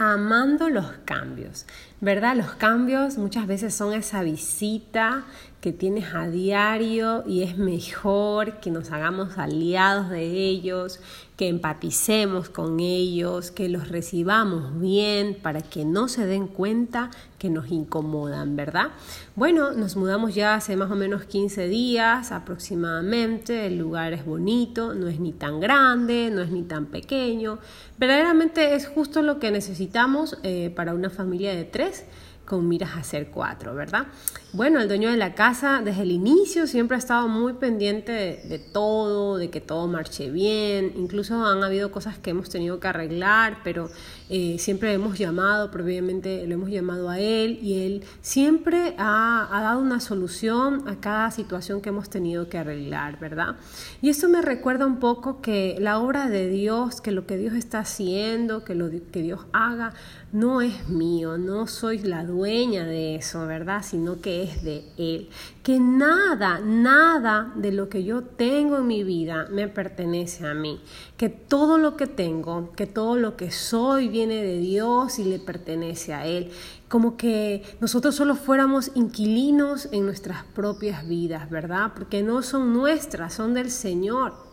amando los cambios, ¿verdad? Los cambios muchas veces son esa visita que tienes a diario y es mejor que nos hagamos aliados de ellos, que empaticemos con ellos, que los recibamos bien para que no se den cuenta que nos incomodan, ¿verdad? Bueno, nos mudamos ya hace más o menos 15 días aproximadamente, el lugar es bonito, no es ni tan grande, no es ni tan pequeño, verdaderamente es justo lo que necesitamos eh, para una familia de tres con miras a ser cuatro, ¿verdad? Bueno, el dueño de la casa desde el inicio siempre ha estado muy pendiente de, todo, de que todo marche bien, incluso han habido cosas que hemos tenido que arreglar, pero eh, siempre hemos llamado, previamente lo hemos llamado a él y él siempre ha, ha, dado una solución a cada situación que hemos tenido que arreglar, ¿verdad? Y esto me recuerda un poco que la obra de Dios, que lo que Dios está haciendo, que lo que Dios haga, no es mío, no soy la dueña de eso, ¿verdad? Sino que es de Él. Que nada, nada de lo que yo tengo en mi vida me pertenece a mí. Que todo lo que tengo, que todo lo que soy viene de Dios y le pertenece a Él. Como que nosotros solo fuéramos inquilinos en nuestras propias vidas, ¿verdad? Porque no son nuestras, son del Señor.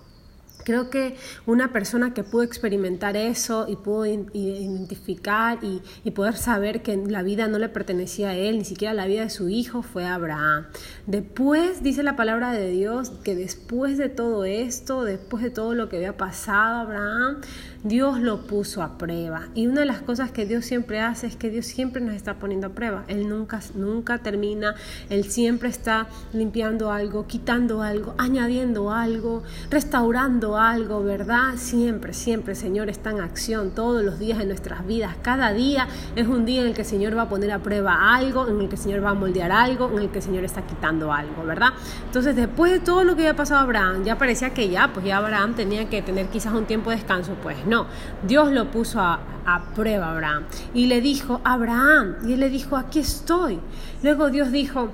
Creo que una persona que pudo experimentar eso y pudo identificar y, poder saber que la vida no le pertenecía a él, ni siquiera la vida de su hijo, fue Abraham. Después dice la palabra de Dios que después de todo esto, después de todo lo que había pasado Abraham, Dios lo puso a prueba. Y una de las cosas que Dios siempre hace es que Dios siempre nos está poniendo a prueba. Él nunca, nunca termina, Él siempre está limpiando algo, quitando algo, añadiendo algo, restaurando algo, ¿verdad? Siempre, siempre Señor está en acción todos los días de nuestras vidas. Cada día es un día en el que el Señor va a poner a prueba algo, en el que el Señor va a moldear algo, en el que el Señor está quitando algo, ¿verdad? Entonces, después de todo lo que había pasado a Abraham, ya parecía que ya, pues ya Abraham tenía que tener quizás un tiempo de descanso. Pues no, Dios lo puso a, a prueba a Abraham y le dijo, Abraham, y él le dijo, aquí estoy. Luego Dios dijo,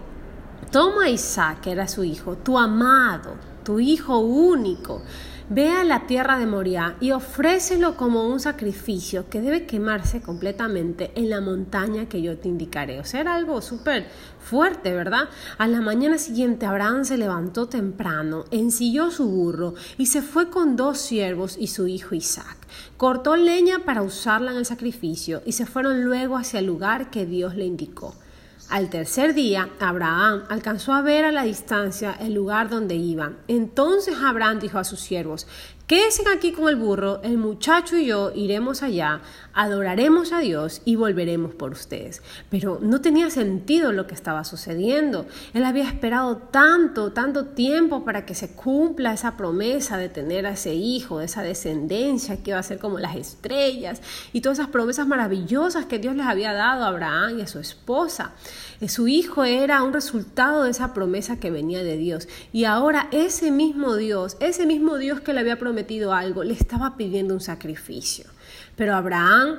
toma a Isaac, que era su hijo, tu amado, tu hijo único Ve a la tierra de Moria y ofrécelo como un sacrificio que debe quemarse completamente en la montaña que yo te indicaré. O sea, era algo súper fuerte, ¿verdad? A la mañana siguiente Abraham se levantó temprano, ensilló su burro y se fue con dos siervos y su hijo Isaac. Cortó leña para usarla en el sacrificio y se fueron luego hacia el lugar que Dios le indicó. Al tercer día, Abraham alcanzó a ver a la distancia el lugar donde iban. Entonces Abraham dijo a sus siervos, Quédense aquí con el burro, el muchacho y yo iremos allá, adoraremos a Dios y volveremos por ustedes. Pero no tenía sentido lo que estaba sucediendo. Él había esperado tanto, tanto tiempo para que se cumpla esa promesa de tener a ese hijo, esa descendencia que iba a ser como las estrellas y todas esas promesas maravillosas que Dios les había dado a Abraham y a su esposa. Eh, su hijo era un resultado de esa promesa que venía de Dios. Y ahora ese mismo Dios, ese mismo Dios que le había prometido, algo, le estaba pidiendo un sacrificio. Pero Abraham,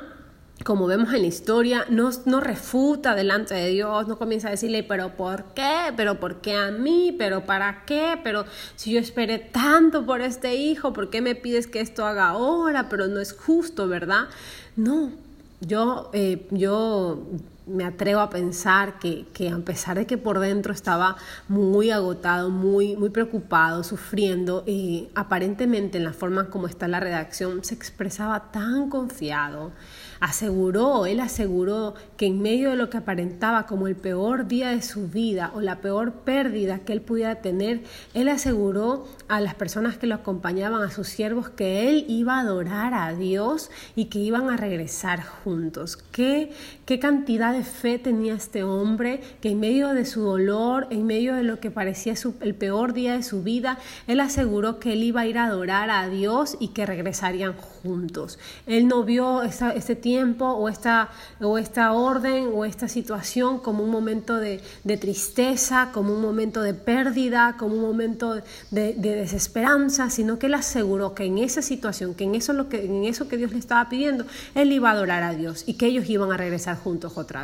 como vemos en la historia, no, no refuta delante de Dios, no comienza a decirle, pero ¿por qué? ¿Pero por qué a mí? ¿Pero para qué? Pero si yo esperé tanto por este hijo, ¿por qué me pides que esto haga ahora? Pero no es justo, ¿verdad? No, yo, eh, yo me atrevo a pensar que, que, a pesar de que por dentro estaba muy agotado, muy, muy preocupado, sufriendo, y aparentemente en la forma como está la redacción se expresaba tan confiado, aseguró, él aseguró que en medio de lo que aparentaba como el peor día de su vida o la peor pérdida que él pudiera tener, él aseguró a las personas que lo acompañaban, a sus siervos, que él iba a adorar a Dios y que iban a regresar juntos. ¿Qué, qué cantidad de fe tenía este hombre que en medio de su dolor, en medio de lo que parecía el peor día de su vida, él aseguró que él iba a ir a adorar a Dios y que regresarían juntos. Él no vio este tiempo o esta, o esta orden o esta situación como un momento de, tristeza, como un momento de pérdida, como un momento de, desesperanza, sino que él aseguró que en esa situación, que en eso, lo que, en eso que Dios le estaba pidiendo, él iba a adorar a Dios y que ellos iban a regresar juntos otra vez.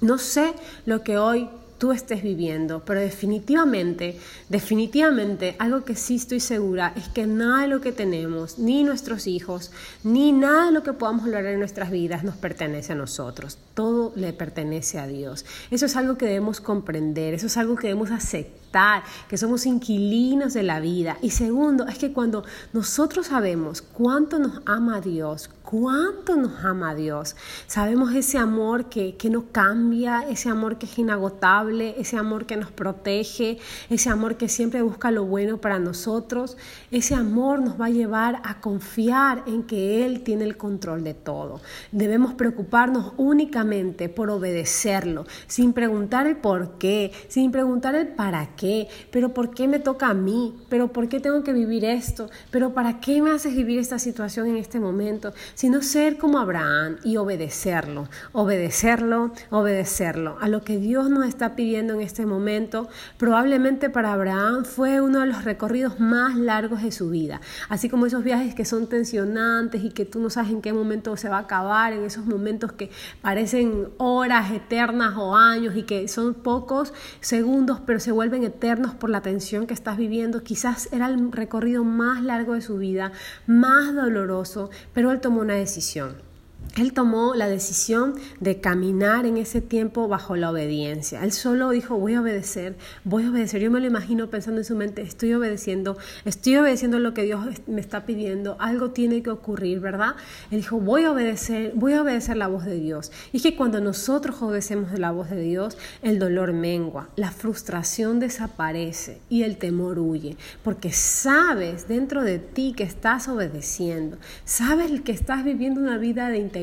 No sé lo que hoy tú estés viviendo, pero definitivamente, definitivamente, algo que sí estoy segura es que nada de lo que tenemos, ni nuestros hijos, ni nada de lo que podamos lograr en nuestras vidas nos pertenece a nosotros. Todo le pertenece a Dios. Eso es algo que debemos comprender, eso es algo que debemos aceptar, que somos inquilinos de la vida. Y segundo, es que cuando nosotros sabemos cuánto nos ama Dios, cuánto nos ama Dios, sabemos ese amor que, que no cambia, ese amor que es inagotable, ese amor que nos protege, ese amor que siempre busca lo bueno para nosotros, ese amor nos va a llevar a confiar en que Él tiene el control de todo. Debemos preocuparnos únicamente por obedecerlo, sin preguntar el por qué, sin preguntar el para qué, pero por qué me toca a mí, pero por qué tengo que vivir esto, pero para qué me haces vivir esta situación en este momento, sino ser como Abraham y obedecerlo, obedecerlo, obedecerlo a lo que Dios nos está pidiendo en este momento. Probablemente para Abraham fue uno de los recorridos más largos de su vida, así como esos viajes que son tensionantes y que tú no sabes en qué momento se va a acabar, en esos momentos que parecen horas eternas o años y que son pocos segundos, pero se vuelven eternos por la tensión que estás viviendo. Quizás era el recorrido más largo de su vida, más doloroso, pero él tomó una decisión. Él tomó la decisión de caminar en ese tiempo bajo la obediencia. Él solo dijo, voy a obedecer, voy a obedecer. Yo me lo imagino pensando en su mente, estoy obedeciendo, estoy obedeciendo lo que Dios me está pidiendo, algo tiene que ocurrir, ¿verdad? Él dijo, voy a obedecer, voy a obedecer la voz de Dios. Y es que cuando nosotros obedecemos la voz de Dios, el dolor mengua, la frustración desaparece y el temor huye, porque sabes dentro de ti que estás obedeciendo, sabes que estás viviendo una vida de integridad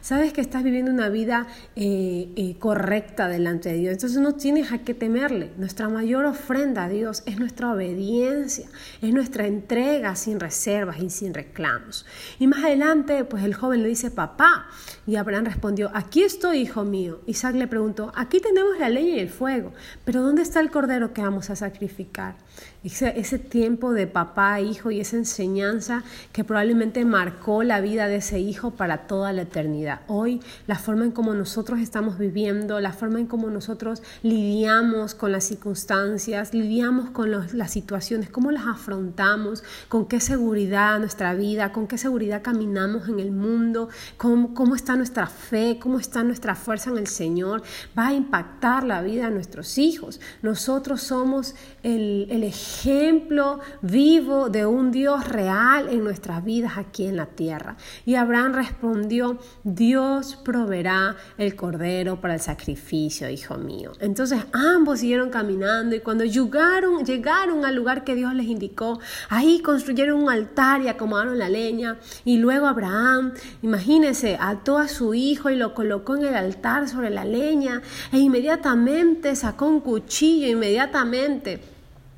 sabes que estás viviendo una vida eh, eh, correcta delante de Dios, entonces no tienes a qué temerle. Nuestra mayor ofrenda a Dios es nuestra obediencia, es nuestra entrega sin reservas y sin reclamos. Y más adelante, pues el joven le dice, papá, y Abraham respondió, aquí estoy, hijo mío. Isaac le preguntó, aquí tenemos la leña y el fuego, pero ¿dónde está el cordero que vamos a sacrificar? Ese, tiempo de papá, hijo y esa enseñanza que probablemente marcó la vida de ese hijo para toda la eternidad. Hoy, la forma en cómo nosotros estamos viviendo, la forma en cómo nosotros lidiamos con las circunstancias, lidiamos con las situaciones, cómo las afrontamos, con qué seguridad nuestra vida, con qué seguridad caminamos en el mundo, cómo, cómo nuestra fe, cómo está nuestra fuerza en el Señor, va a impactar la vida de nuestros hijos. Nosotros somos el, el ejemplo vivo de un Dios real en nuestras vidas aquí en la tierra. Y Abraham respondió, Dios proveerá el cordero para el sacrificio, hijo mío. Entonces ambos siguieron caminando y cuando llegaron, llegaron al lugar que Dios les indicó, ahí construyeron un altar y acomodaron la leña. Y luego Abraham, imagínense, ató a su hijo y lo colocó en el altar sobre la leña e inmediatamente sacó un cuchillo, inmediatamente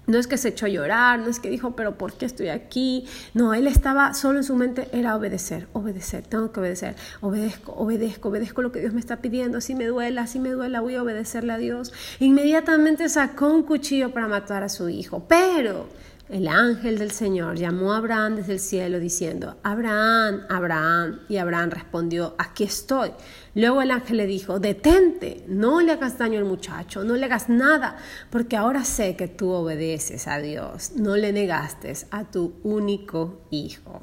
no es que se echó a llorar, no es que dijo, pero ¿por qué estoy aquí? No, él estaba solo en su mente, era obedecer, obedecer, tengo que obedecer, obedezco, obedezco, obedezco lo que Dios me está pidiendo, si me duela, si me duela, voy a obedecerle a Dios. Inmediatamente sacó un cuchillo para matar a su hijo, pero el ángel del Señor llamó a Abraham desde el cielo diciendo, Abraham, Abraham. Y Abraham respondió, aquí estoy. Luego el ángel le dijo, detente, no le hagas daño al muchacho, no le hagas nada, porque ahora sé que tú obedeces a Dios, no le negaste a tu único hijo.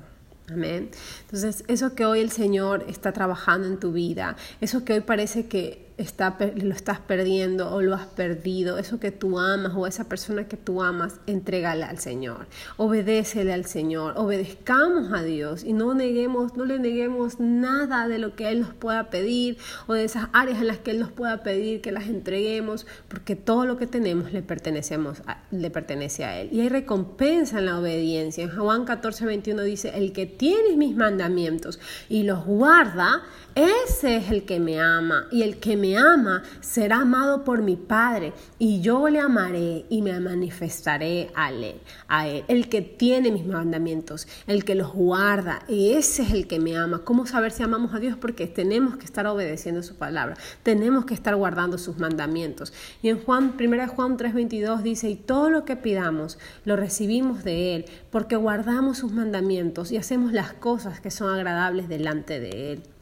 Amén. Entonces, eso que hoy el Señor está trabajando en tu vida, eso que hoy parece que está, lo estás perdiendo o lo has perdido, eso que tú amas o esa persona que tú amas, entrégala al Señor, obedécele al Señor, obedezcamos a Dios y no neguemos, no le neguemos nada de lo que Él nos pueda pedir o de esas áreas en las que Él nos pueda pedir que las entreguemos, porque todo lo que tenemos le, pertenecemos le pertenece a Él. Y hay recompensa en la obediencia. En Juan 14, 21 dice, el que tiene mis mandamientos y los guarda, ese es el que me ama y el que ama será amado por mi Padre y yo le amaré y me manifestaré a él, él. El que tiene mis mandamientos, el que los guarda, ese es el que me ama. ¿Cómo saber si amamos a Dios? Porque tenemos que estar obedeciendo su palabra, tenemos que estar guardando sus mandamientos. Y en Juan, 1 Juan 3:22 dice, y todo lo que pidamos lo recibimos de Él, porque guardamos sus mandamientos y hacemos las cosas que son agradables delante de Él.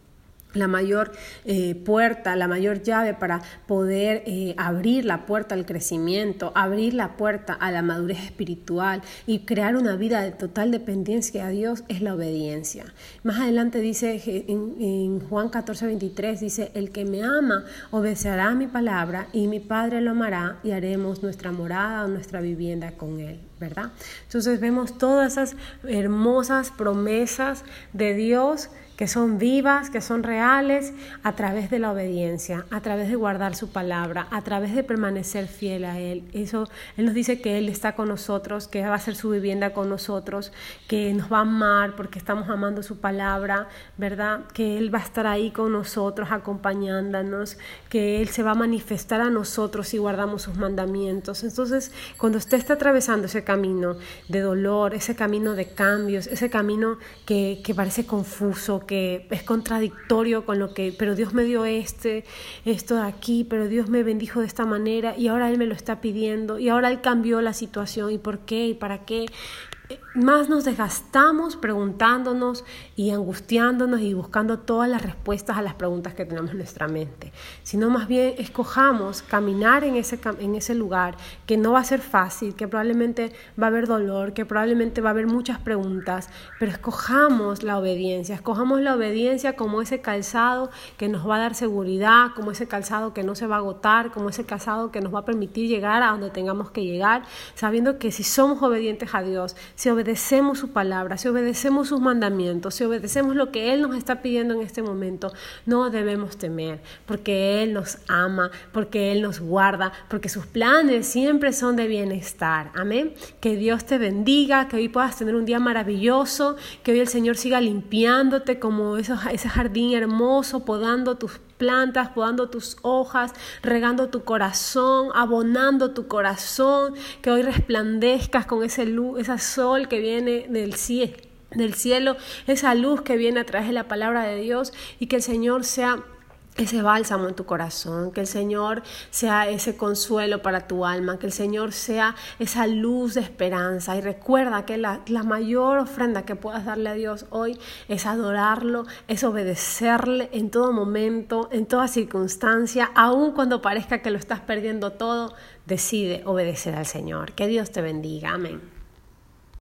La mayor eh, puerta, la mayor llave para poder eh, abrir la puerta al crecimiento, abrir la puerta a la madurez espiritual y crear una vida de total dependencia a Dios es la obediencia. Más adelante dice en, en Juan 14, 23, dice, el que me ama obedecerá mi palabra y mi Padre lo amará y haremos nuestra morada o nuestra vivienda con él. ¿Verdad? Entonces vemos todas esas hermosas promesas de Dios que son vivas, que son reales, a través de la obediencia, a través de guardar su palabra, a través de permanecer fiel a Él. Eso, Él nos dice que Él está con nosotros, que va a ser su vivienda con nosotros, que nos va a amar porque estamos amando su palabra, ¿verdad? Que Él va a estar ahí con nosotros, acompañándonos, que Él se va a manifestar a nosotros si guardamos sus mandamientos. Entonces, cuando usted está atravesando ese camino de dolor, ese camino de cambios, ese camino que, que parece confuso, que es contradictorio con lo que, pero Dios me dio este, esto de aquí, pero Dios me bendijo de esta manera y ahora Él me lo está pidiendo y ahora Él cambió la situación y por qué y para qué más nos desgastamos preguntándonos y angustiándonos y buscando todas las respuestas a las preguntas que tenemos en nuestra mente, sino más bien escojamos caminar en ese, en ese lugar que no va a ser fácil, que probablemente va a haber dolor, que probablemente va a haber muchas preguntas, pero escojamos la obediencia, escojamos la obediencia como ese calzado que nos va a dar seguridad, como ese calzado que no se va a agotar, como ese calzado que nos va a permitir llegar a donde tengamos que llegar, sabiendo que si somos obedientes a Dios, si obedecemos su palabra, si obedecemos sus mandamientos, si obedecemos lo que Él nos está pidiendo en este momento, no debemos temer, porque Él nos ama, porque Él nos guarda, porque sus planes siempre son de bienestar. Amén. Que Dios te bendiga, que hoy puedas tener un día maravilloso, que hoy el Señor siga limpiándote como ese jardín hermoso, podando tus plantas, podando tus hojas, regando tu corazón, abonando tu corazón, que hoy resplandezcas con ese luz, ese sol que viene del cielo del cielo, esa luz que viene a través de la palabra de Dios y que el Señor sea ese bálsamo en tu corazón, que el Señor sea ese consuelo para tu alma, que el Señor sea esa luz de esperanza. Y recuerda que la, la, mayor ofrenda que puedas darle a Dios hoy es adorarlo, es obedecerle en todo momento, en toda circunstancia, aun cuando parezca que lo estás perdiendo todo, decide obedecer al Señor. Que Dios te bendiga. Amén.